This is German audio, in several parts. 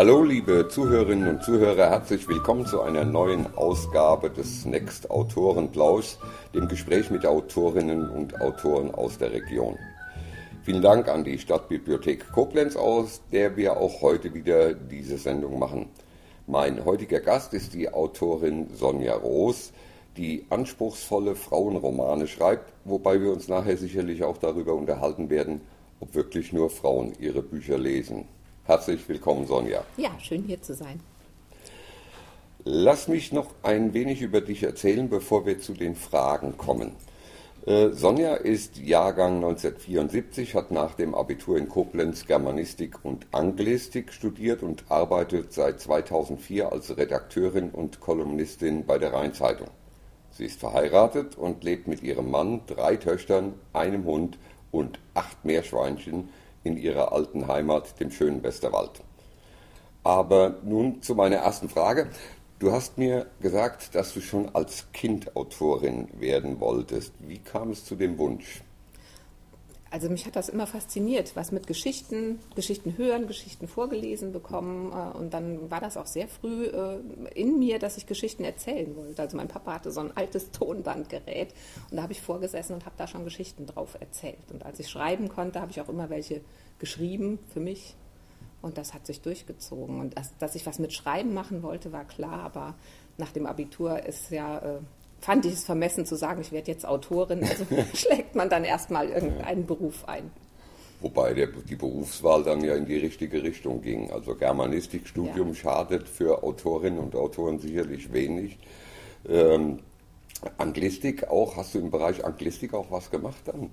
Hallo liebe Zuhörerinnen und Zuhörer, herzlich willkommen zu einer neuen Ausgabe des Next Autorenplausch, dem Gespräch mit Autorinnen und Autoren aus der Region. Vielen Dank an die Stadtbibliothek Koblenz aus, der wir auch heute wieder diese Sendung machen. Mein heutiger Gast ist die Autorin Sonja Roos, die anspruchsvolle Frauenromane schreibt, wobei wir uns nachher sicherlich auch darüber unterhalten werden, ob wirklich nur Frauen ihre Bücher lesen. Herzlich willkommen, Sonja. Ja, schön hier zu sein. Lass mich noch ein wenig über dich erzählen, bevor wir zu den Fragen kommen. Äh, Sonja ist Jahrgang 1974, hat nach dem Abitur in Koblenz Germanistik und Anglistik studiert und arbeitet seit 2004 als Redakteurin und Kolumnistin bei der Rheinzeitung. Sie ist verheiratet und lebt mit ihrem Mann, drei Töchtern, einem Hund und acht Meerschweinchen in ihrer alten Heimat, dem schönen Westerwald. Aber nun zu meiner ersten Frage. Du hast mir gesagt, dass du schon als Kind Autorin werden wolltest. Wie kam es zu dem Wunsch? Also mich hat das immer fasziniert, was mit Geschichten, Geschichten hören, Geschichten vorgelesen bekommen. Äh, und dann war das auch sehr früh äh, in mir, dass ich Geschichten erzählen wollte. Also mein Papa hatte so ein altes Tonbandgerät und da habe ich vorgesessen und habe da schon Geschichten drauf erzählt. Und als ich schreiben konnte, habe ich auch immer welche geschrieben für mich. Und das hat sich durchgezogen. Und dass, ich was mit Schreiben machen wollte, war klar. Aber nach dem Abitur ist ja äh, fand ich es vermessen zu sagen, ich werde jetzt Autorin. Also schlägt man dann erstmal irgendeinen Beruf ein. Wobei der, die Berufswahl dann ja in die richtige Richtung ging. Also Germanistikstudium ja. schadet für Autorinnen und Autoren sicherlich wenig. Ähm, Anglistik auch, hast du im Bereich Anglistik auch was gemacht dann?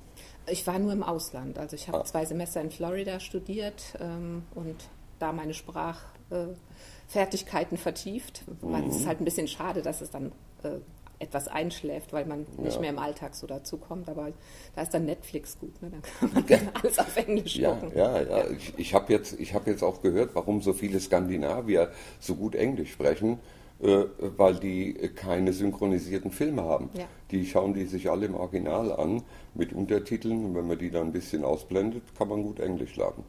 Ich war nur im Ausland. Also ich habe ah. zwei Semester in Florida studiert ähm, und da meine Sprachfertigkeiten äh, vertieft. Mhm. Es ist halt ein bisschen schade, dass es dann äh, etwas einschläft, weil man ja. nicht mehr im Alltag so dazu kommt. Aber da ist dann Netflix gut, ne? dann kann man ja. alles auf Englisch ja, gucken. Ja, ja, ja. Ich, ich habe jetzt, hab jetzt auch gehört, warum so viele Skandinavier so gut Englisch sprechen. Äh, weil die keine synchronisierten Filme haben. Die schauen die sich alle im Original an mit Untertiteln und wenn man die dann ein bisschen ausblendet, kann man gut Englisch lernen.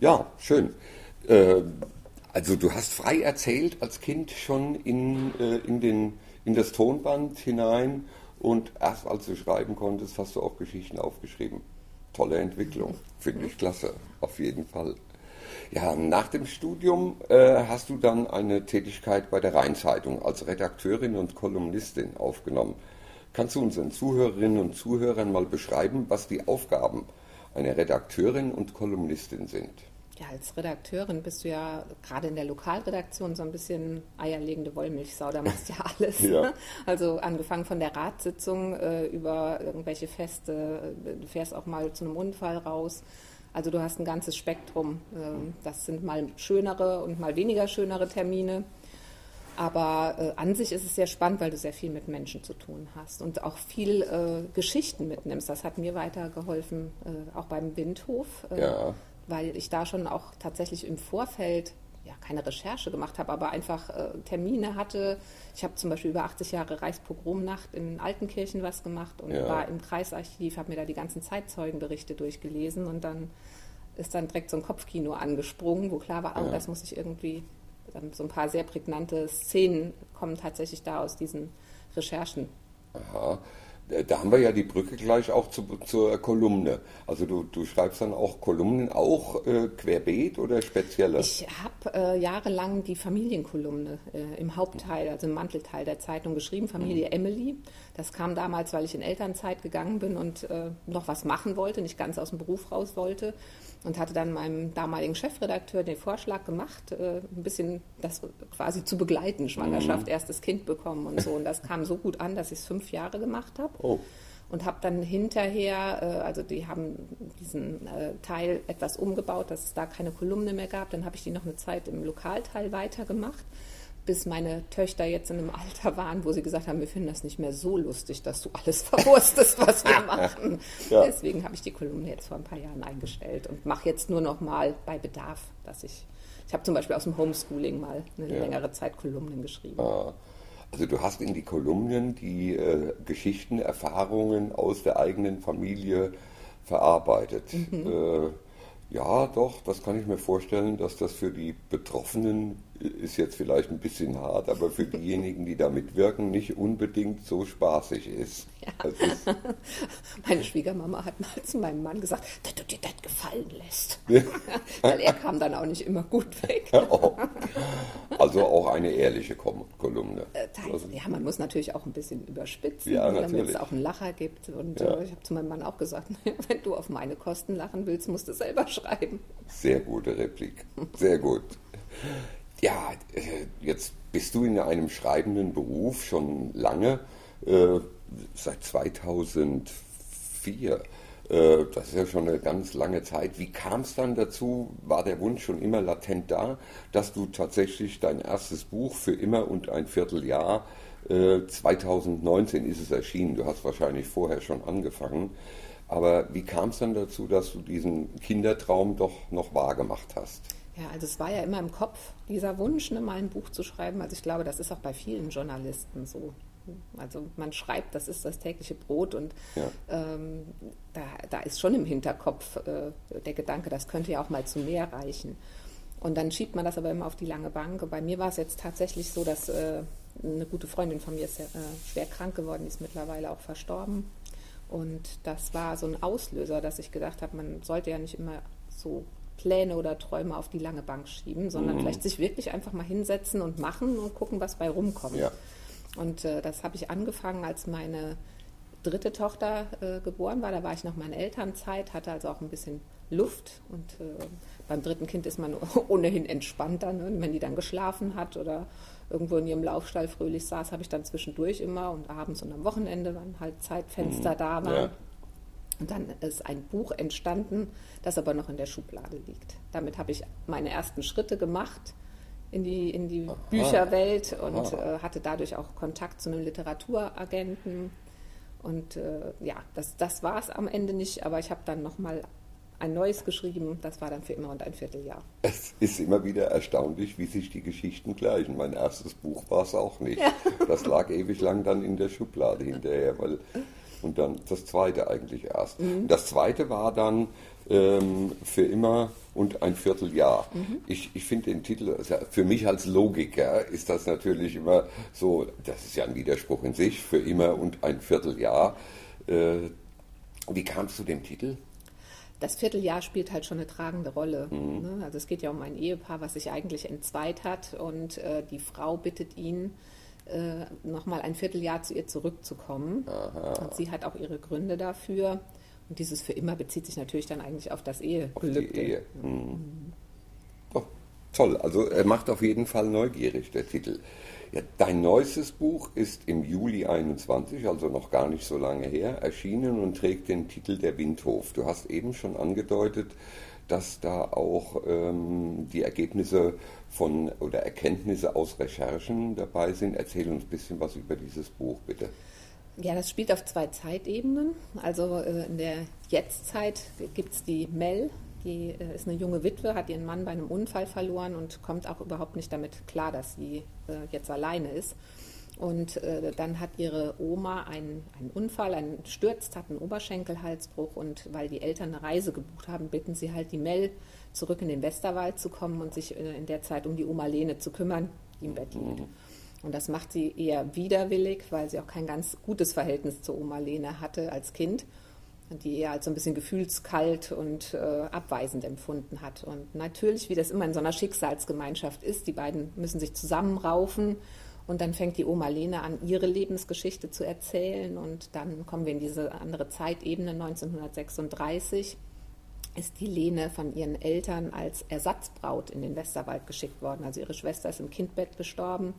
Ja, schön. Äh, also du hast frei erzählt als Kind schon in, äh, in den in das Tonband hinein und erst als du schreiben konntest, hast du auch Geschichten aufgeschrieben. Tolle Entwicklung, finde ich klasse, auf jeden Fall. Ja, nach dem Studium äh, hast du dann eine Tätigkeit bei der Rheinzeitung als Redakteurin und Kolumnistin aufgenommen. Kannst du unseren Zuhörerinnen und Zuhörern mal beschreiben, was die Aufgaben einer Redakteurin und Kolumnistin sind? Ja, als Redakteurin bist du ja gerade in der Lokalredaktion so ein bisschen eierlegende Wollmilchsau, da machst du ja alles. ja. Ne? Also angefangen von der Ratssitzung äh, über irgendwelche Feste, du fährst auch mal zu einem Unfall raus. Also du hast ein ganzes Spektrum. Äh, das sind mal schönere und mal weniger schönere Termine. Aber äh, an sich ist es sehr spannend, weil du sehr viel mit Menschen zu tun hast und auch viel äh, Geschichten mitnimmst. Das hat mir weitergeholfen, äh, auch beim Windhof. Äh, ja weil ich da schon auch tatsächlich im Vorfeld ja, keine Recherche gemacht habe, aber einfach äh, Termine hatte. Ich habe zum Beispiel über 80 Jahre Reichspogromnacht in Altenkirchen was gemacht und ja. war im Kreisarchiv, habe mir da die ganzen Zeitzeugenberichte durchgelesen und dann ist dann direkt so ein Kopfkino angesprungen, wo klar war, oh, ja. das muss ich irgendwie, so ein paar sehr prägnante Szenen kommen tatsächlich da aus diesen Recherchen. Aha. Da haben wir ja die Brücke gleich auch zu, zur Kolumne. Also du, du schreibst dann auch Kolumnen, auch äh, querbeet oder spezielle? Ich habe äh, jahrelang die Familienkolumne äh, im Hauptteil, also im Mantelteil der Zeitung geschrieben, Familie mhm. Emily. Das kam damals, weil ich in Elternzeit gegangen bin und äh, noch was machen wollte, nicht ganz aus dem Beruf raus wollte und hatte dann meinem damaligen Chefredakteur den Vorschlag gemacht, äh, ein bisschen das quasi zu begleiten, Schwangerschaft, mhm. erstes Kind bekommen und so. Und das kam so gut an, dass ich es fünf Jahre gemacht habe. Oh. Und habe dann hinterher, äh, also die haben diesen äh, Teil etwas umgebaut, dass es da keine Kolumne mehr gab. Dann habe ich die noch eine Zeit im Lokalteil weitergemacht bis meine Töchter jetzt in einem Alter waren, wo sie gesagt haben, wir finden das nicht mehr so lustig, dass du alles verwurstest, was wir machen. ja. Deswegen habe ich die Kolumne jetzt vor ein paar Jahren eingestellt und mache jetzt nur noch mal bei Bedarf, dass ich, ich habe zum Beispiel aus dem Homeschooling mal eine ja. längere Zeit Kolumnen geschrieben. Ah. Also du hast in die Kolumnen die äh, Geschichten, Erfahrungen aus der eigenen Familie verarbeitet. Mhm. Äh, Ja, doch, das kann ich mir vorstellen, dass das für die Betroffenen ist jetzt vielleicht ein bisschen hart, aber für diejenigen, die damit wirken, nicht unbedingt so spaßig ist. Ja. ist Meine Schwiegermama hat mal zu meinem Mann gesagt, dass du dir das gefallen lässt. Weil er kam dann auch nicht immer gut weg. oh. Also auch eine ehrliche Kolumne. Äh, also, ja, man muss natürlich auch ein bisschen überspitzen, ja, damit es auch einen Lacher gibt. Und ja. äh, ich habe zu meinem Mann auch gesagt, wenn du auf meine Kosten lachen willst, musst du selber schreiben. Sehr gute Replik. Sehr gut. Ja, äh, jetzt bist du in einem schreibenden Beruf schon lange, äh, seit 2004. Äh, das ist ja schon eine ganz lange Zeit. Wie kam es dann dazu? War der Wunsch schon immer latent da, dass du tatsächlich dein erstes Buch für immer und ein Vierteljahr, 2019 ist es erschienen, du hast wahrscheinlich vorher schon angefangen, aber wie kam es dann dazu, dass du diesen Kindertraum doch noch wahrgemacht hast? Ja, also es war ja immer im Kopf, dieser Wunsch, ne, mal ein Buch zu schreiben. Also ich glaube, das ist auch bei vielen Journalisten so. Also man schreibt, das ist das tägliche Brot und ja. ähm, da, da, ist schon im Hinterkopf äh, der Gedanke, das könnte ja auch mal zu mehr reichen. Und dann schiebt man das aber immer auf die lange Bank. Bei mir war es jetzt tatsächlich so, dass äh, eine gute Freundin von mir ist äh, schwer krank geworden, die ist mittlerweile auch verstorben. Und das war so ein Auslöser, dass ich gedacht habe, man sollte ja nicht immer so Pläne oder Träume auf die lange Bank schieben, sondern mhm. vielleicht sich wirklich einfach mal hinsetzen und machen und gucken, was bei rumkommt. Ja. Und äh, das habe ich angefangen, als meine dritte Tochter äh, geboren war. Da war ich noch meine Elternzeit, hatte also auch ein bisschen Luft. Und äh, beim dritten Kind ist man ohnehin entspannter. Ne? Wenn die dann geschlafen hat oder irgendwo in ihrem Laufstall fröhlich saß, habe ich dann zwischendurch immer und abends und am Wochenende, wenn halt Zeitfenster mhm. da waren, ja. Und dann ist ein Buch entstanden, das aber noch in der Schublade liegt. Damit habe ich meine ersten Schritte gemacht in die, in die Bücherwelt und äh, hatte dadurch auch Kontakt zu einem Literaturagenten. Und äh, ja, das, das war es am Ende nicht, aber ich habe dann nochmal ein neues geschrieben, das war dann für immer und ein Vierteljahr. Es ist immer wieder erstaunlich, wie sich die Geschichten gleichen. Mein erstes Buch war es auch nicht. Ja. Das lag ewig lang dann in der Schublade hinterher, weil und dann das zweite eigentlich erst. Mhm. Das zweite war dann ähm, für immer und ein Vierteljahr. Mhm. Ich, ich finde den Titel, also für mich als Logiker ist das natürlich immer so, das ist ja ein Widerspruch in sich, für immer und ein Vierteljahr. Äh, wie kamst du dem Titel? das Vierteljahr spielt halt schon eine tragende Rolle. Mhm. Ne? Also es geht ja um ein Ehepaar, was sich eigentlich entzweit hat und äh, die Frau bittet ihn, äh, nochmal ein Vierteljahr zu ihr zurückzukommen. Aha. Und sie hat auch ihre Gründe dafür. Und dieses für immer bezieht sich natürlich dann eigentlich auf das Ehegelübde. Auf die Ehe. Mhm. Oh, toll, also er macht auf jeden Fall neugierig, der Titel. Ja, dein neuestes Buch ist im Juli 21, also noch gar nicht so lange her, erschienen und trägt den Titel Der Windhof. Du hast eben schon angedeutet, dass da auch ähm, die Ergebnisse von oder Erkenntnisse aus Recherchen dabei sind. Erzähl uns ein bisschen was über dieses Buch, bitte. Ja, das spielt auf zwei Zeitebenen. Also äh, in der Jetztzeit gibt es die Mel, die äh, ist eine junge Witwe, hat ihren Mann bei einem Unfall verloren und kommt auch überhaupt nicht damit klar, dass sie äh, jetzt alleine ist. Und äh, dann hat ihre Oma einen, einen Unfall, einen stürzt, hat einen Oberschenkelhalsbruch und weil die Eltern eine Reise gebucht haben, bitten sie halt die Mel, zurück in den Westerwald zu kommen und sich äh, in der Zeit um die Oma Lene zu kümmern, die im Bett liegt. Mhm. Und das macht sie eher widerwillig, weil sie auch kein ganz gutes Verhältnis zur Oma Lene hatte als Kind und die eher als so ein bisschen gefühlskalt und äh, abweisend empfunden hat. Und natürlich, wie das immer in so einer Schicksalsgemeinschaft ist, die beiden müssen sich zusammenraufen und dann fängt die Oma Lene an, ihre Lebensgeschichte zu erzählen und dann kommen wir in diese andere Zeitebene 1936 ist die Lene von ihren Eltern als Ersatzbraut in den Westerwald geschickt worden. Also ihre Schwester ist im Kindbett gestorben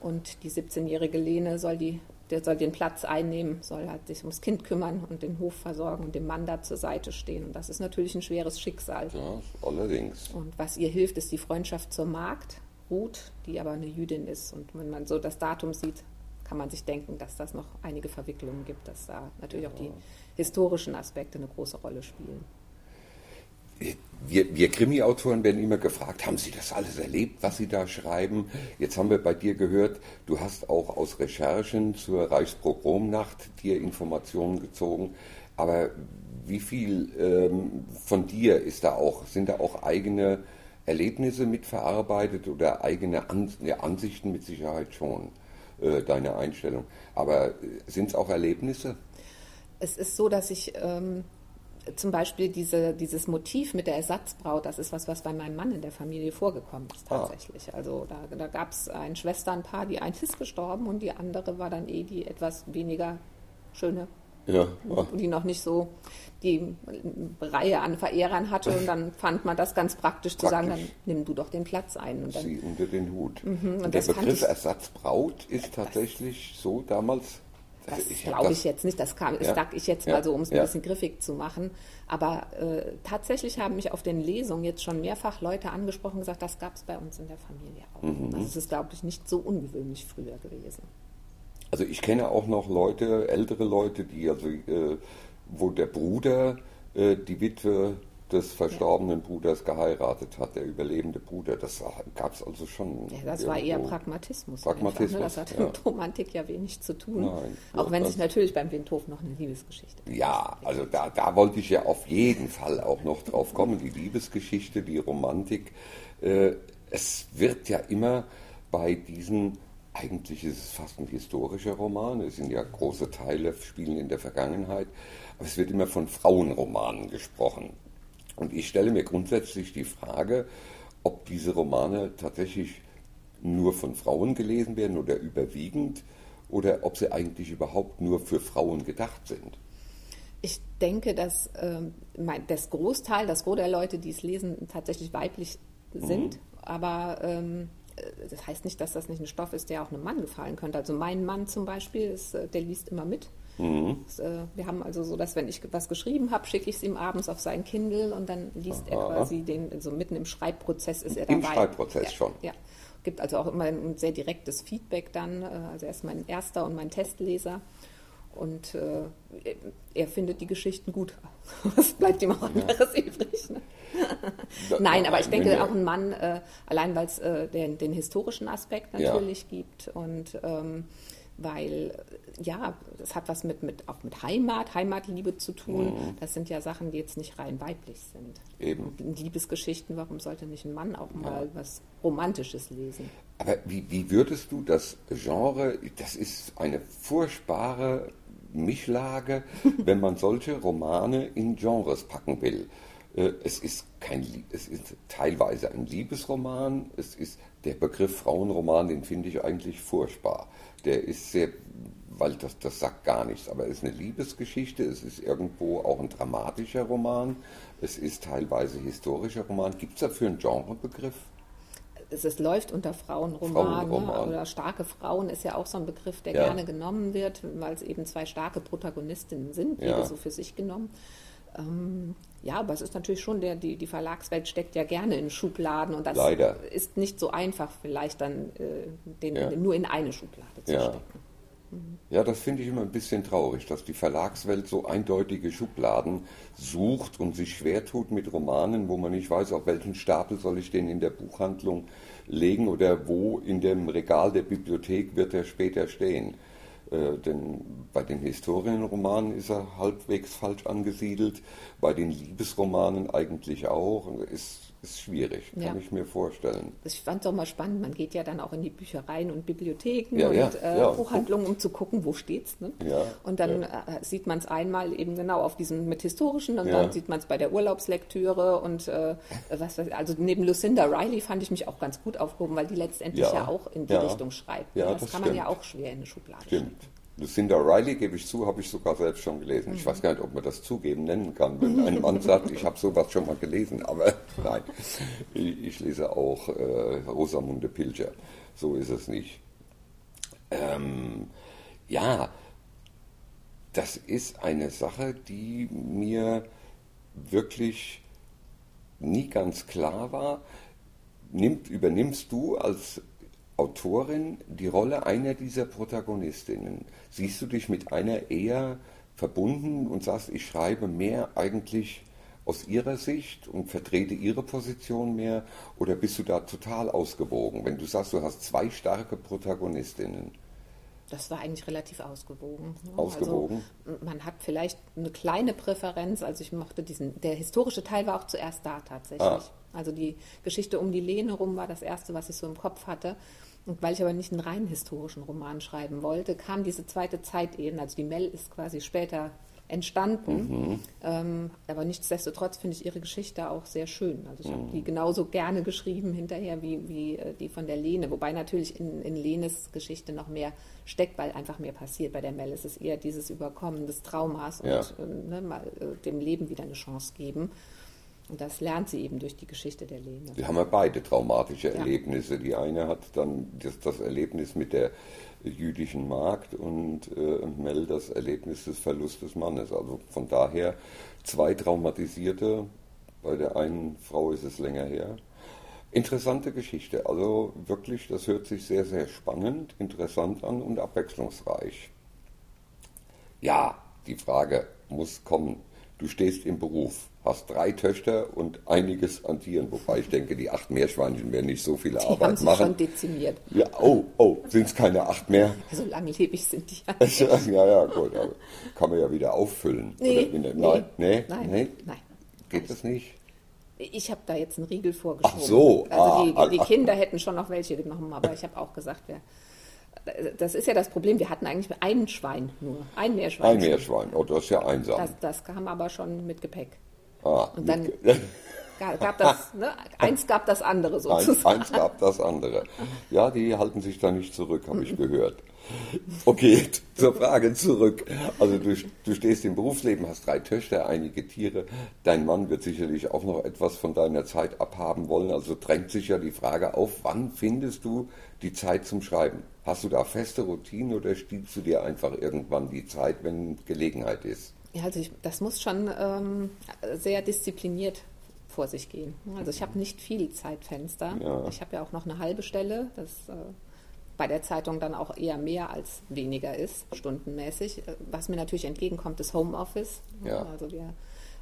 und die 17-jährige Lene soll, die, der soll den Platz einnehmen, soll halt sich ums Kind kümmern und den Hof versorgen und dem Mann da zur Seite stehen. Und das ist natürlich ein schweres Schicksal. Ja, allerdings. Und was ihr hilft, ist die Freundschaft zur Magd, Ruth, die aber eine Jüdin ist. Und wenn man so das Datum sieht, kann man sich denken, dass das noch einige Verwicklungen gibt, dass da natürlich auch die historischen Aspekte eine große Rolle spielen wir, wir Krimi-Autoren werden immer gefragt, haben Sie das alles erlebt, was Sie da schreiben? Jetzt haben wir bei dir gehört, du hast auch aus Recherchen zur Reichspogromnacht dir Informationen gezogen. Aber wie viel ähm, von dir ist da auch, sind da auch eigene Erlebnisse mitverarbeitet oder eigene Ansichten mit Sicherheit schon, äh, deine Einstellung. Aber äh, sind es auch Erlebnisse? Es ist so, dass ich ähm, zum Beispiel diese, dieses Motiv mit der Ersatzbraut, das ist was, was bei meinem Mann in der Familie vorgekommen ist ah. tatsächlich. Ah. Also da, da gab es ein Schwesternpaar, die ein ist gestorben und die andere war dann eh die etwas weniger schöne ja. Oh. die noch nicht so die Reihe an Verehrern hatte und dann fand man das ganz praktisch, praktisch. zu sagen, dann nimm du doch den Platz ein. Und dann, Sie unter den Hut. Mhm, und, und der Begriff Ersatzbraut ist tatsächlich so damals das glaube ich jetzt nicht, das, kam, ja, sag ich jetzt ja, mal so, um es ein ja. bisschen griffig zu machen. Aber äh, tatsächlich haben mich auf den Lesungen jetzt schon mehrfach Leute angesprochen und gesagt, das gab es bei uns in der Familie auch. Mhm. Also es ist, glaube ich, nicht so ungewöhnlich früher gewesen. Also ich kenne auch noch Leute, ältere Leute, die also, äh, wo der Bruder äh, die Witwe des verstorbenen Bruders geheiratet hat, der überlebende Bruder. Das gab es also schon. Ja, das war eher Pragmatismus. Pragmatismus. Einfach, ne? Das hat ja. mit Romantik ja wenig zu tun. Nein, auch wenn sich natürlich beim Windhof noch eine Liebesgeschichte. Ja, also da, da wollte ich ja auf jeden Fall auch noch drauf kommen. Die Liebesgeschichte, die Romantik. Äh, es wird ja immer bei diesen eigentlich ist es fast ein historischer Roman. Es sind ja große Teile, spielen in der Vergangenheit. Aber es wird immer von Frauenromanen gesprochen. Und ich stelle mir grundsätzlich die Frage, ob diese Romane tatsächlich nur von Frauen gelesen werden oder überwiegend oder ob sie eigentlich überhaupt nur für Frauen gedacht sind. Ich denke, dass ähm, das Großteil, das Gros der Leute, die es lesen, tatsächlich weiblich sind. Mhm. Aber ähm, das heißt nicht, dass das nicht ein Stoff ist, der auch einem Mann gefallen könnte. Also mein Mann zum Beispiel, ist, äh, der liest immer mit. Mhm. Äh, wir haben also so, dass wenn ich was geschrieben habe, schicke ich es ihm abends auf sein Kindle und dann liest Aha. er quasi den, so also mitten im Schreibprozess ist er dabei. Im Schreibprozess ja, schon. Ja. Gibt also auch immer ein sehr direktes Feedback dann. Äh, also er ist mein erster und mein Testleser. Und äh, er findet die Geschichten gut. Was bleibt ihm auch anderes ja. übrig? Ne? Nein, aber ich denke auch ein Mann, äh, allein weil es äh, den, den, historischen Aspekt natürlich ja. gibt und ähm, weil ja, das hat was mit, mit, auch mit Heimat, Heimatliebe zu tun. Mhm. Das sind ja Sachen, die jetzt nicht rein weiblich sind. Eben. Liebesgeschichten, warum sollte nicht ein Mann auch mal ja. was Romantisches lesen? Aber wie, wie würdest du das Genre, das ist eine furchtbare Mischlage, wenn man solche Romane in Genres packen will. Äh, es ist kein, es ist teilweise ein Liebesroman. Es ist der Begriff Frauenroman, den finde ich eigentlich furchtbar. Der ist sehr, weil das, das sagt gar nichts, aber es ist eine Liebesgeschichte. Es ist irgendwo auch ein dramatischer Roman. Es ist teilweise historischer Roman. Gibt es dafür einen Genrebegriff? Es, es, läuft unter Frauenroman, Frauenroman. oder starke Frauen ist ja auch so ein Begriff, der ja. gerne genommen wird, weil es eben zwei starke Protagonistinnen sind, jede ja. so für sich genommen. Ähm, ja, aber es ist natürlich schon, der, die, die Verlagswelt steckt ja gerne in Schubladen und das Leider. ist nicht so einfach, vielleicht dann äh, den, ja. nur in eine Schublade zu stecken. Ja, das finde ich immer ein bisschen traurig, dass die Verlagswelt so eindeutige Schubladen sucht und sich schwer tut mit Romanen, wo man nicht weiß, auf welchen Stapel soll ich den in der Buchhandlung legen oder wo in dem Regal der Bibliothek wird er später stehen. Äh, denn bei den Historienromanen ist er halbwegs falsch angesiedelt, bei den Liebesromanen eigentlich auch. Ist, ist schwierig, kann ja. ich mir vorstellen. Ich fand es auch mal spannend, man geht ja dann auch in die Büchereien und Bibliotheken ja, und ja, äh, Buchhandlungen, um zu gucken, wo steht's. Ne? und dann äh, sieht man es einmal eben genau auf diesem mit historischen und dann sieht man es bei der Urlaubslektüre und äh, was weiß ich, also neben Lucinda Riley fand ich mich auch ganz gut aufgehoben, weil die letztendlich ja, auch in die Richtung schreibt. Ja, das, das kann man ja auch schwer in eine Schublade stimmt. Schieben. Lucinda Riley, gebe ich zu, habe ich sogar selbst schon gelesen. Ich weiß gar nicht, ob man das zugeben nennen kann, wenn ein Mann sagt, ich habe sowas schon mal gelesen. Aber nein, ich, ich lese auch äh, Rosamunde Pilcher. So ist es nicht. Ähm, ja, das ist eine Sache, die mir wirklich nie ganz klar war. Nimmt, übernimmst du als Autorin die Rolle einer dieser Protagonistinnen? Siehst du dich mit einer eher verbunden und sagst, ich schreibe mehr eigentlich aus ihrer Sicht und vertrete ihre Position mehr? Oder bist du da total ausgewogen, wenn du sagst, du hast zwei starke Protagonistinnen? Das war eigentlich relativ ausgewogen. Ausgewogen? Also, man hat vielleicht eine kleine Präferenz. Also ich mochte diesen, der historische Teil war auch zuerst da tatsächlich. Ah. Also die Geschichte um die Lehne rum war das erste, was ich so im Kopf hatte. Und weil ich aber nicht einen rein historischen Roman schreiben wollte, kam diese zweite Zeit eben. Also die Mel ist quasi später entstanden. Mhm. Ähm, aber nichtsdestotrotz finde ich ihre Geschichte auch sehr schön. Also ich mhm. habe die genauso gerne geschrieben hinterher wie, wie äh, die von der Lene. Wobei natürlich in, in Lenes Geschichte noch mehr steckt, weil einfach mehr passiert. Bei der Mel ist es eher dieses Überkommen des Traumas ja. und äh, ne, mal äh, dem Leben wieder eine Chance geben. Und das lernt sie eben durch die Geschichte der Lene. Wir haben ja beide traumatische ja. Erlebnisse. Die eine hat dann das, das Erlebnis mit der jüdischen Markt und äh, Mel das Erlebnis des Verlustes des Mannes. Also von daher zwei traumatisierte, bei der einen Frau ist es länger her. Interessante Geschichte, also wirklich, das hört sich sehr, sehr spannend, interessant an und abwechslungsreich. Ja, die Frage muss kommen. Du stehst im Beruf hast drei Töchter und einiges an Tieren. Wobei ich denke, die acht Meerschweinchen werden nicht so viel die Arbeit haben sie machen. schon dezimiert. Ja, oh, oh, sind es keine acht mehr? So langlebig sind die ja. ja, ja, gut. Aber kann man ja wieder auffüllen. Nee, nee, nein, nee, nein, nee? nein. Geht das nicht? Ich habe da jetzt einen Riegel vorgeschoben. Ach so. Also ah, die, ah, die, Kinder hätten schon noch welche genommen, aber ich habe auch gesagt, wer das ist ja das Problem, wir hatten eigentlich ein Schwein nur, ein Meerschwein. Ein Meerschwein, oh, das ist ja einsam. Das, das kam aber schon mit Gepäck. Ah, und dann gab das, ne, eins gab das andere sozusagen. Eins, eins gab das andere. Ja, die halten sich da nicht zurück, habe ich gehört. Okay, zur Frage zurück. Also du, du, stehst im Berufsleben, hast drei Töchter, einige Tiere. Dein Mann wird sicherlich auch noch etwas von deiner Zeit abhaben wollen. Also drängt sich ja die Frage auf, wann findest du die Zeit zum Schreiben? Hast du da feste Routinen oder stiehlst du dir einfach irgendwann die Zeit, wenn Gelegenheit ist? Ja, also ich, das muss schon ähm, sehr diszipliniert vor sich gehen. Also ich habe nicht viel Zeitfenster. Ja. Ich habe ja auch noch eine halbe Stelle, das äh, bei der Zeitung dann auch eher mehr als weniger ist, stundenmäßig. Äh, was mir natürlich entgegenkommt, ist Homeoffice. Ja. Also wir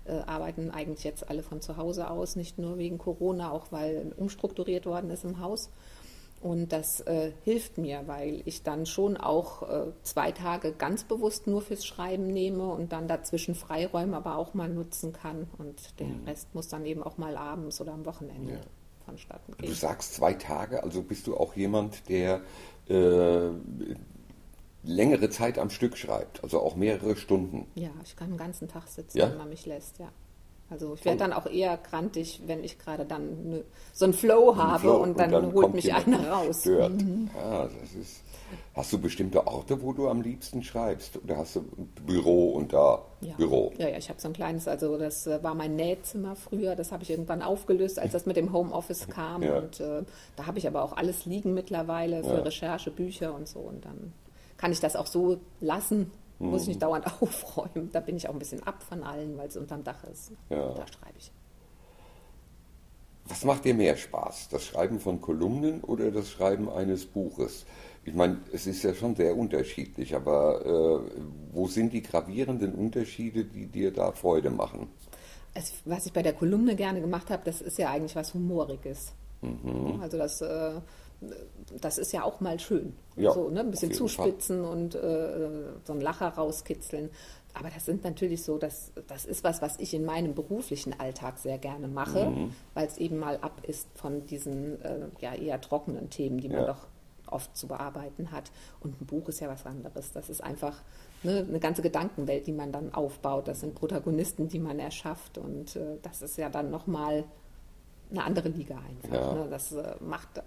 äh, arbeiten eigentlich jetzt alle von zu Hause aus, nicht nur wegen Corona, auch weil umstrukturiert worden ist im Haus. Und das äh, hilft mir, weil ich dann schon auch äh, zwei Tage ganz bewusst nur fürs Schreiben nehme und dann dazwischen Freiräume aber auch mal nutzen kann. Und der mhm. Rest muss dann eben auch mal abends oder am Wochenende ja. vonstatten gehen. Du sagst zwei Tage, also bist du auch jemand, der äh, längere Zeit am Stück schreibt, also auch mehrere Stunden. Ja, ich kann den ganzen Tag sitzen, ja? wenn man mich lässt, ja. Also ich werde dann auch eher krantig, wenn ich gerade dann ne, so einen Flow habe Flow, und, dann und, dann holt mich einer raus. Mhm. Ja, das ist, hast du bestimmte Orte, wo du am liebsten schreibst? Oder hast du Büro und da ja. Büro? Ja, ja, ich habe so ein kleines, also das äh, war mein Nähzimmer früher, das habe ich irgendwann aufgelöst, als das mit dem Homeoffice kam. Ja. Und äh, da habe ich aber auch alles liegen mittlerweile für ja. Recherche, Bücher und so. Und dann kann ich das auch so lassen muss ich nicht dauernd aufräumen. Da bin ich auch ein bisschen ab von allen, weil es unterm Dach ist. Ja. Da schreibe ich. Was macht dir mehr Spaß? Das Schreiben von Kolumnen oder das Schreiben eines Buches? Ich meine, es ist ja schon sehr unterschiedlich, aber äh, wo sind die gravierenden Unterschiede, die dir da Freude machen? Es, was ich bei der Kolumne gerne gemacht habe, das ist ja eigentlich was Humoriges. Mhm. Also das äh, das ist ja auch mal schön. Ja, so, ne? Ein bisschen zuspitzen Fall. und äh, so einen Lacher rauskitzeln. Aber das sind natürlich so, das, das ist was, was ich in meinem beruflichen Alltag sehr gerne mache, mhm. weil es eben mal ab ist von diesen äh, ja, eher trockenen Themen, die man ja. doch oft zu bearbeiten hat. Und ein Buch ist ja was anderes. Das ist einfach ne, eine ganze Gedankenwelt, die man dann aufbaut. Das sind Protagonisten, die man erschafft. Und äh, das ist ja dann nochmal eine andere Liga einfach. Ja. Ne? Das äh, macht äh,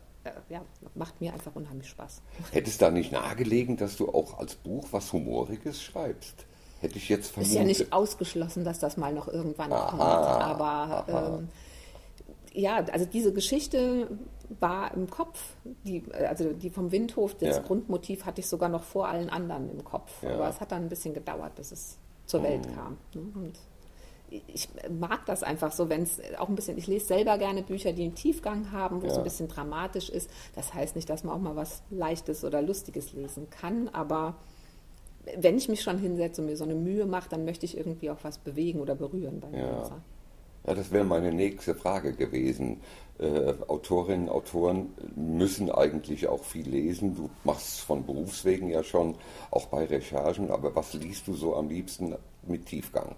ja, macht mir einfach unheimlich Spaß. Hätte es da nicht nahegelegen, dass du auch als Buch was Humoriges schreibst? Hätte ich jetzt vermutet. Ist ja nicht ausgeschlossen, dass das mal noch irgendwann aha, kommt. Aber ähm, ja, also diese Geschichte war im Kopf, die, also die vom Windhof, das ja. Grundmotiv hatte ich sogar noch vor allen anderen im Kopf. Ja. Aber es hat dann ein bisschen gedauert, bis es zur Welt mhm. kam. Ne? Und ich mag das einfach so, wenn es auch ein bisschen, ich lese selber gerne Bücher, die einen Tiefgang haben, wo ja. es ein bisschen dramatisch ist. Das heißt nicht, dass man auch mal was Leichtes oder Lustiges lesen kann, aber wenn ich mich schon hinsetze und mir so eine Mühe mache, dann möchte ich irgendwie auch was bewegen oder berühren beim ja. Leser. Ja, das wäre meine nächste Frage gewesen. Äh, Autorinnen, Autoren müssen eigentlich auch viel lesen. Du machst es von Berufswegen ja schon, auch bei Recherchen, aber was liest du so am liebsten mit Tiefgang?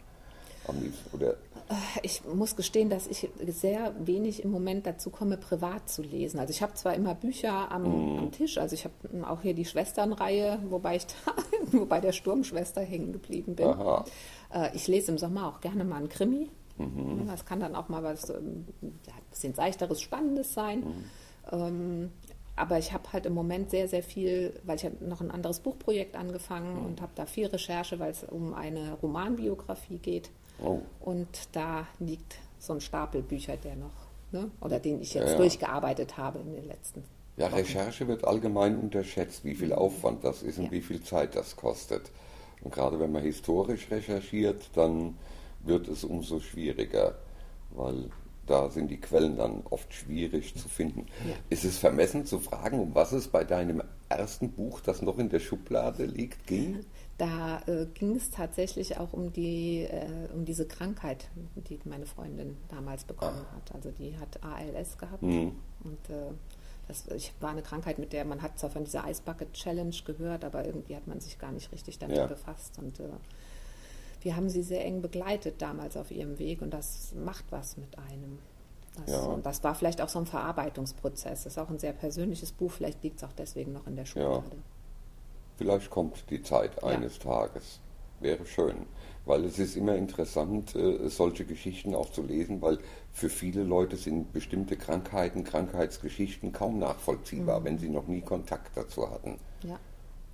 Am liebsten, oder? Äh, ich muss gestehen, dass ich sehr wenig im Moment dazu komme, privat zu lesen. Also ich habe zwar immer Bücher am, mm. am Tisch, also ich habe auch hier die Schwesternreihe, wobei ich da nur bei der Sturmschwester hängen geblieben bin. Aha. Äh, ich lese im Sommer auch gerne mal einen Krimi. Mhm. Das kann dann auch mal was ähm, ja, ein bisschen seichteres, spannendes sein. Mhm. Ähm, aber ich habe halt im Moment sehr, sehr viel, weil ich habe noch ein anderes Buchprojekt angefangen mhm. und habe da viel Recherche, weil es um eine Romanbiografie geht. Oh. Und da liegt so ein Stapel Bücher, der noch, ne, oder den ich jetzt ja, ja. durchgearbeitet habe in den letzten ja, Wochen. Recherche wird allgemein unterschätzt, wie viel mhm. Aufwand das ist und ja. wie viel Zeit das kostet. Und gerade wenn man historisch recherchiert, dann wird es umso schwieriger, weil da sind die Quellen dann oft schwierig zu finden. Ja. Ist es vermessen zu fragen, um was es bei deinem ersten Buch, das noch in der Schublade liegt, ging? Da äh, ging es tatsächlich auch um, die, äh, um diese Krankheit, die meine Freundin damals bekommen ah. hat. Also die hat ALS gehabt mhm. und äh, das war eine Krankheit, mit der man hat zwar von dieser Ice Bucket Challenge gehört, aber irgendwie hat man sich gar nicht richtig damit ja. befasst. Und äh, wir haben sie sehr eng begleitet damals auf ihrem Weg und das macht was mit einem. Das, ja. Und das war vielleicht auch so ein Verarbeitungsprozess. Das ist auch ein sehr persönliches Buch, vielleicht liegt es auch deswegen noch in der Schublade. Ja. Vielleicht kommt die Zeit eines ja. Tages. Wäre schön. Weil es ist immer interessant, äh, solche Geschichten auch zu lesen, weil für viele Leute sind bestimmte Krankheiten, Krankheitsgeschichten kaum nachvollziehbar, mhm. wenn sie noch nie Kontakt dazu hatten. Ja.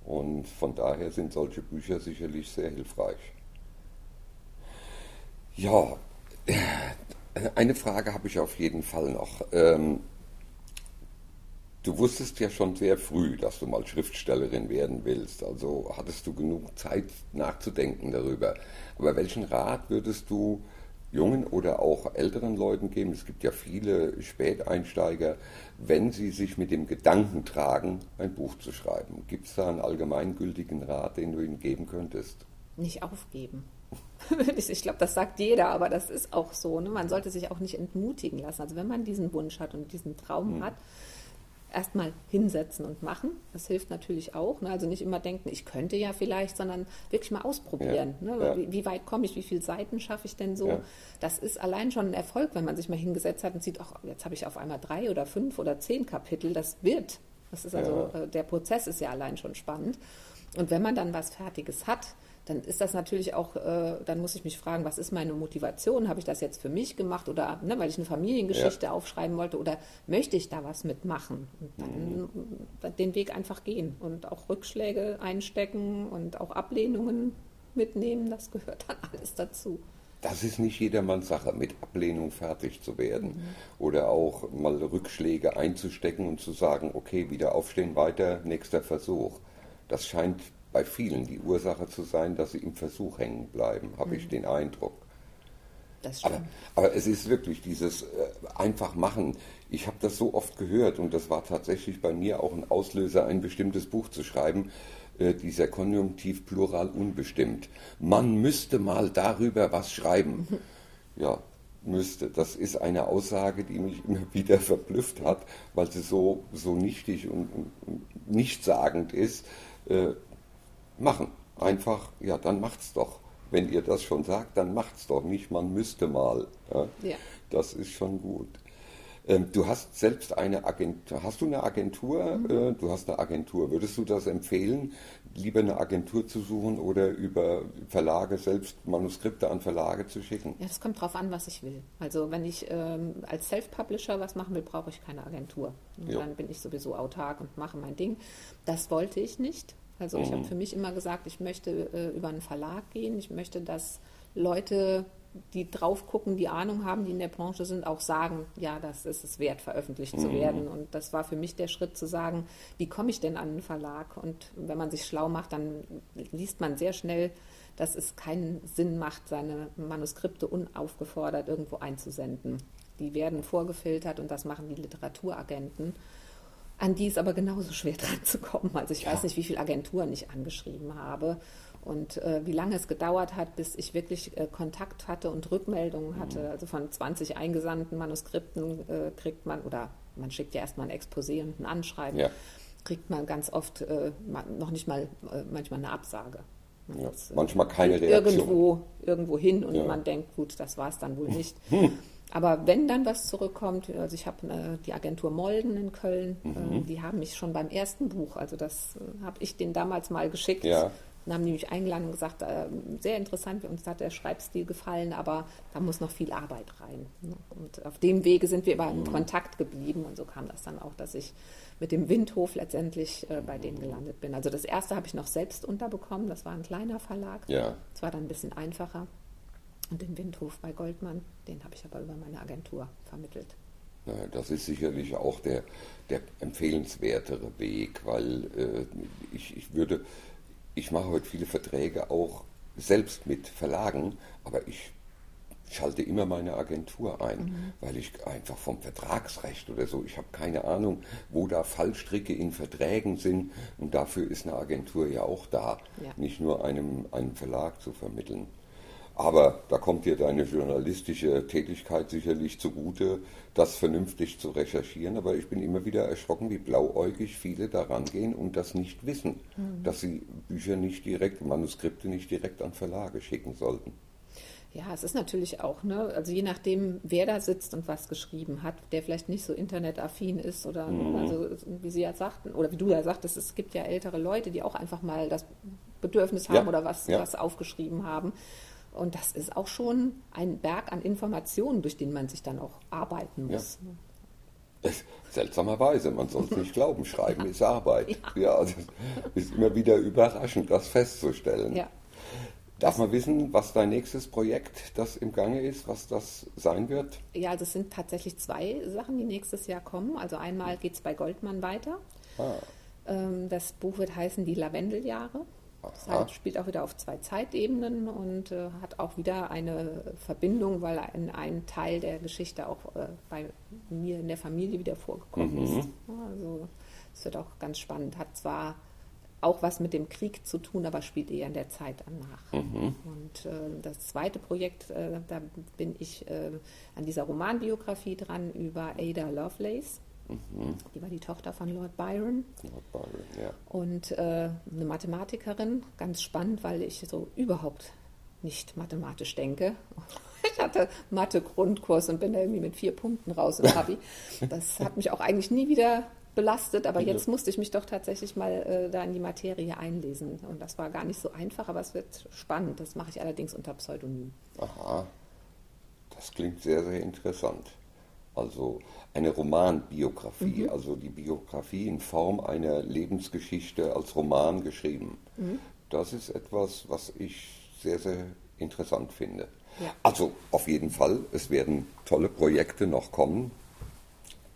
Und von daher sind solche Bücher sicherlich sehr hilfreich. Ja, eine Frage habe ich auf jeden Fall noch. Ähm, Du wusstest ja schon sehr früh, dass du mal Schriftstellerin werden willst. Also hattest du genug Zeit nachzudenken darüber. Aber welchen Rat würdest du jungen oder auch älteren Leuten geben? Es gibt ja viele Späteinsteiger, wenn sie sich mit dem Gedanken tragen, ein Buch zu schreiben. Gibt es da einen allgemeingültigen Rat, den du ihnen geben könntest? Nicht aufgeben. ich glaube, das sagt jeder, aber das ist auch so. Ne? Man sollte sich auch nicht entmutigen lassen. Also wenn man diesen Wunsch hat und diesen Traum hm. hat, erstmal hinsetzen und machen. Das hilft natürlich auch. Ne? Also nicht immer denken, ich könnte ja vielleicht, sondern wirklich mal ausprobieren. Ja, ne? ja. Wie, wie, weit komme ich, wie viele Seiten schaffe ich denn so? Ja. Das ist allein schon ein Erfolg, wenn man sich mal hingesetzt hat und sieht, ach, jetzt habe ich auf einmal drei oder fünf oder zehn Kapitel. Das wird. Das ist also, äh, der Prozess ist ja allein schon spannend. Und wenn man dann was Fertiges hat, dann ist das natürlich auch, äh, dann muss ich mich fragen, was ist meine Motivation? Habe ich das jetzt für mich gemacht oder ne, weil ich eine Familiengeschichte ja. aufschreiben wollte oder möchte ich da was mitmachen? Und dann mhm. den Weg einfach gehen und auch Rückschläge einstecken und auch Ablehnungen mitnehmen, das gehört dann alles dazu. Das ist nicht jedermanns Sache, mit Ablehnung fertig zu werden. Mhm. Oder auch mal Rückschläge einzustecken und zu sagen, okay, wieder aufstehen, weiter, nächster Versuch. Das scheint bei vielen die Ursache zu sein, dass sie im Versuch hängen bleiben, habe mhm. ich den Eindruck. Das aber, aber, es ist wirklich dieses äh, einfach machen. Ich habe das so oft gehört und das war tatsächlich bei mir auch ein Auslöser, ein bestimmtes Buch zu schreiben. Äh, dieser Konjunktiv plural unbestimmt. Man müsste mal darüber was schreiben. Mhm. Ja, müsste. Das ist eine Aussage, die mich immer wieder verblüfft hat, weil sie so, so nichtig und, und nichtssagend ist. Äh, machen. Einfach, ja, dann macht's doch. Wenn ihr das schon sagt, dann macht's doch nicht, man müsste mal. Ja? ja. Das ist schon gut. Ähm, du hast selbst eine Agentur. Hast du eine Agentur? Mhm. Äh, du hast eine Agentur. Würdest du das empfehlen, lieber eine Agentur zu suchen oder über Verlage selbst Manuskripte an Verlage zu schicken? Ja, das kommt drauf an, was ich will. Also wenn ich ähm, als Self-Publisher was machen will, brauche ich keine Agentur. Dann bin ich sowieso autark und mache mein Ding. Das wollte ich nicht. Also mhm. ich habe für mich immer gesagt, ich möchte äh, über einen Verlag gehen. Ich möchte, dass Leute, die drauf gucken, die Ahnung haben, die in der Branche sind, auch sagen, ja, das ist es wert, veröffentlicht mhm. zu werden. Und das war für mich der Schritt zu sagen, wie komme ich denn an einen Verlag? Und wenn man sich schlau macht, dann liest man sehr schnell, dass es keinen Sinn macht, seine Manuskripte unaufgefordert irgendwo einzusenden. Die werden vorgefiltert und das machen die Literaturagenten. An die ist aber genauso schwer dran zu kommen. Also ich ja. weiß nicht, wie viele Agenturen ich angeschrieben habe und äh, wie lange es gedauert hat, bis ich wirklich äh, Kontakt hatte und Rückmeldungen hatte. Mhm. Also von 20 eingesandten Manuskripten äh, kriegt man, oder man schickt ja erstmal ein Exposé und ein Anschreiben, ja. kriegt man ganz oft äh, noch nicht mal äh, manchmal eine Absage. Ja, das, äh, manchmal keine Reaktion. Irgendwo, irgendwo hin und ja. man denkt, gut, das war es dann wohl nicht. Aber wenn dann was zurückkommt, also ich habe äh, die Agentur Molden in Köln, mhm. äh, die haben mich schon beim ersten Buch, also das äh, habe ich denen damals mal geschickt. Ja. Und haben nämlich eingeladen und gesagt, äh, sehr interessant, uns hat der Schreibstil gefallen, aber da muss noch viel Arbeit rein. Ne? Und auf dem Wege sind wir immer in mhm. Kontakt geblieben und so kam das dann auch, dass ich mit dem Windhof letztendlich äh, bei denen gelandet bin. Also das erste habe ich noch selbst unterbekommen, das war ein kleiner Verlag. Ja. Das war dann ein bisschen einfacher. Und den Windhof bei Goldmann, den habe ich aber über meine Agentur vermittelt. Das ist sicherlich auch der, der empfehlenswertere Weg, weil äh, ich, ich würde, ich mache heute viele Verträge auch selbst mit Verlagen, aber ich schalte immer meine Agentur ein, mhm. weil ich einfach vom Vertragsrecht oder so, ich habe keine Ahnung, wo da Fallstricke in Verträgen sind und dafür ist eine Agentur ja auch da, ja. nicht nur einem, einem Verlag zu vermitteln. Aber da kommt dir deine journalistische Tätigkeit sicherlich zugute, das vernünftig zu recherchieren. Aber ich bin immer wieder erschrocken, wie blauäugig viele daran gehen und das nicht wissen, mhm. dass sie Bücher nicht direkt, Manuskripte nicht direkt an Verlage schicken sollten. Ja, es ist natürlich auch, ne, also je nachdem, wer da sitzt und was geschrieben hat, der vielleicht nicht so internetaffin ist oder, mhm. also wie Sie ja sagten, oder wie du ja sagtest, es gibt ja ältere Leute, die auch einfach mal das Bedürfnis haben ja. oder was, ja. was aufgeschrieben haben. Und das ist auch schon ein Berg an Informationen, durch den man sich dann auch arbeiten muss. Ja. Seltsamerweise, man soll es nicht glauben, Schreiben ist Arbeit. Ja, ja also ist immer wieder überraschend, das festzustellen. Ja. Darf man wissen, was dein nächstes Projekt, das im Gange ist, was das sein wird? Ja, also es sind tatsächlich zwei Sachen, die nächstes Jahr kommen. Also einmal geht es bei Goldmann weiter. Ah. Ähm, das Buch wird heißen Die Lavendeljahre. Das halt spielt auch wieder auf zwei Zeitebenen und äh, hat auch wieder eine Verbindung, weil ein, ein Teil der Geschichte auch äh, bei mir in der Familie wieder vorgekommen mhm. ist. Also es wird auch ganz spannend. Hat zwar auch was mit dem Krieg zu tun, aber spielt eher in der Zeit danach. Mhm. Und äh, das zweite Projekt, äh, da bin ich äh, an dieser Romanbiografie dran über Ada Lovelace. Mhm. Die war die Tochter von Lord Byron. Lord Byron, ja. Und äh, eine Mathematikerin, ganz spannend, weil ich so überhaupt nicht mathematisch denke. Ich hatte Mathe-Grundkurs und bin da irgendwie mit vier Punkten raus im Abi. Das hat mich auch eigentlich nie wieder belastet, aber jetzt musste ich mich doch tatsächlich mal äh, da in die Materie einlesen. Und das war gar nicht so einfach, aber es wird spannend. Das mache ich allerdings unter Pseudonym. Aha, das klingt sehr, sehr interessant. Also eine Romanbiografie, mhm. also die Biografie in Form einer Lebensgeschichte als Roman geschrieben. Mhm. Das ist etwas, was ich sehr, sehr interessant finde. Ja. Also auf jeden Fall, es werden tolle Projekte noch kommen.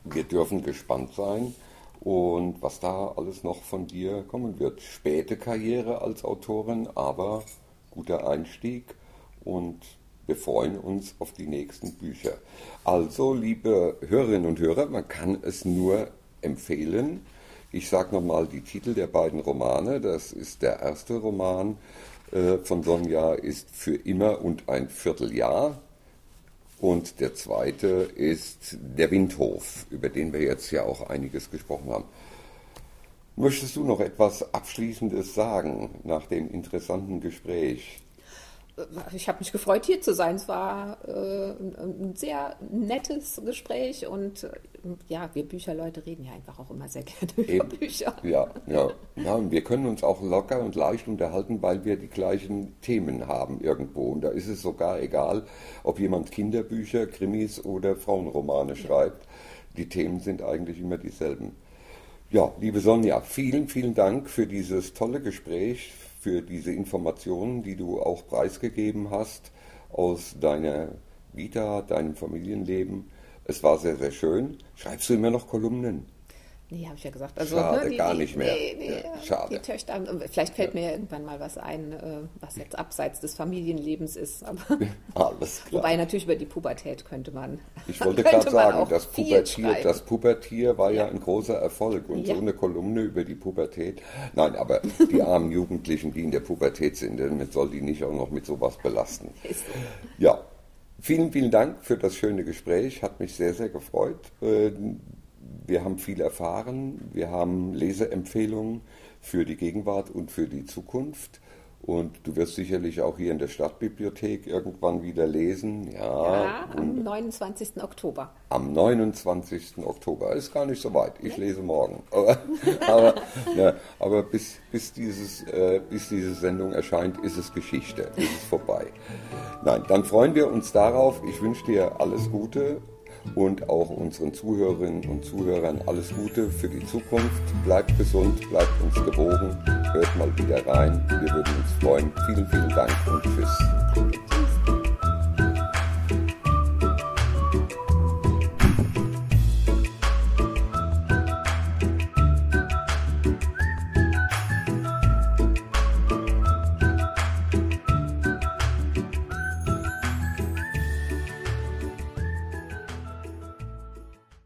Wir dürfen gespannt sein und was da alles noch von dir kommen wird. Späte Karriere als Autorin, aber guter Einstieg und wir freuen uns auf die nächsten Bücher. Also, liebe Hörerinnen und Hörer, man kann es nur empfehlen. Ich sage nochmal die Titel der beiden Romane. Das ist der erste Roman äh, von Sonja ist Für immer und ein Vierteljahr. Und der zweite ist Der Windhof, über den wir jetzt ja auch einiges gesprochen haben. Möchtest du noch etwas Abschließendes sagen nach dem interessanten Gespräch? Ich habe mich gefreut, hier zu sein. Es war äh, ein sehr nettes Gespräch und äh, ja, wir Bücherleute reden ja einfach auch immer sehr gerne über Eben. Bücher. Ja, ja, ja, und wir können uns auch locker und leicht unterhalten, weil wir die gleichen Themen haben irgendwo. Und da ist es sogar egal, ob jemand Kinderbücher, Krimis oder Frauenromane schreibt. Die Themen sind eigentlich immer dieselben. Ja, liebe Sonja, vielen, vielen Dank für dieses tolle Gespräch, für diese Informationen, die du auch preisgegeben hast aus deiner Vita, deinem Familienleben. Es war sehr, sehr schön. Schreibst du immer noch Kolumnen? Nee, habe ich ja gesagt. Also, Schade, ne, die, gar die, nicht mehr. Nee, nee, ja, schade. Die Töchter, vielleicht fällt mir ja irgendwann mal was ein, äh, was jetzt abseits des Familienlebens ist. Alles klar. Wobei natürlich über die Pubertät könnte man. Ich wollte gerade sagen, das Pubertier, das Pubertier war ja. ja ein großer Erfolg und ja. so eine Kolumne über die Pubertät. Nein, aber die armen Jugendlichen, die in der Pubertät sind, damit soll die nicht auch noch mit sowas belasten. Ist so. Ja. Vielen, vielen Dank für das schöne Gespräch. Hat mich sehr, sehr gefreut. Wir haben viel erfahren. Wir haben Leseempfehlungen für die Gegenwart und für die Zukunft. Und du wirst sicherlich auch hier in der Stadtbibliothek irgendwann wieder lesen. Ja, ja am 29. Oktober. Am 29. Oktober. Ist gar nicht so weit. Ich lese morgen. Aber, aber, ne, aber bis, bis, dieses, äh, bis diese Sendung erscheint, ist es Geschichte. Ist es vorbei. Nein, dann freuen wir uns darauf. Ich wünsche dir alles Gute und auch unseren Zuhörerinnen und Zuhörern alles Gute für die Zukunft. Bleibt gesund, bleibt uns gewogen, hört mal wieder rein. Wir würden uns freuen. Vielen, vielen Dank und tschüss.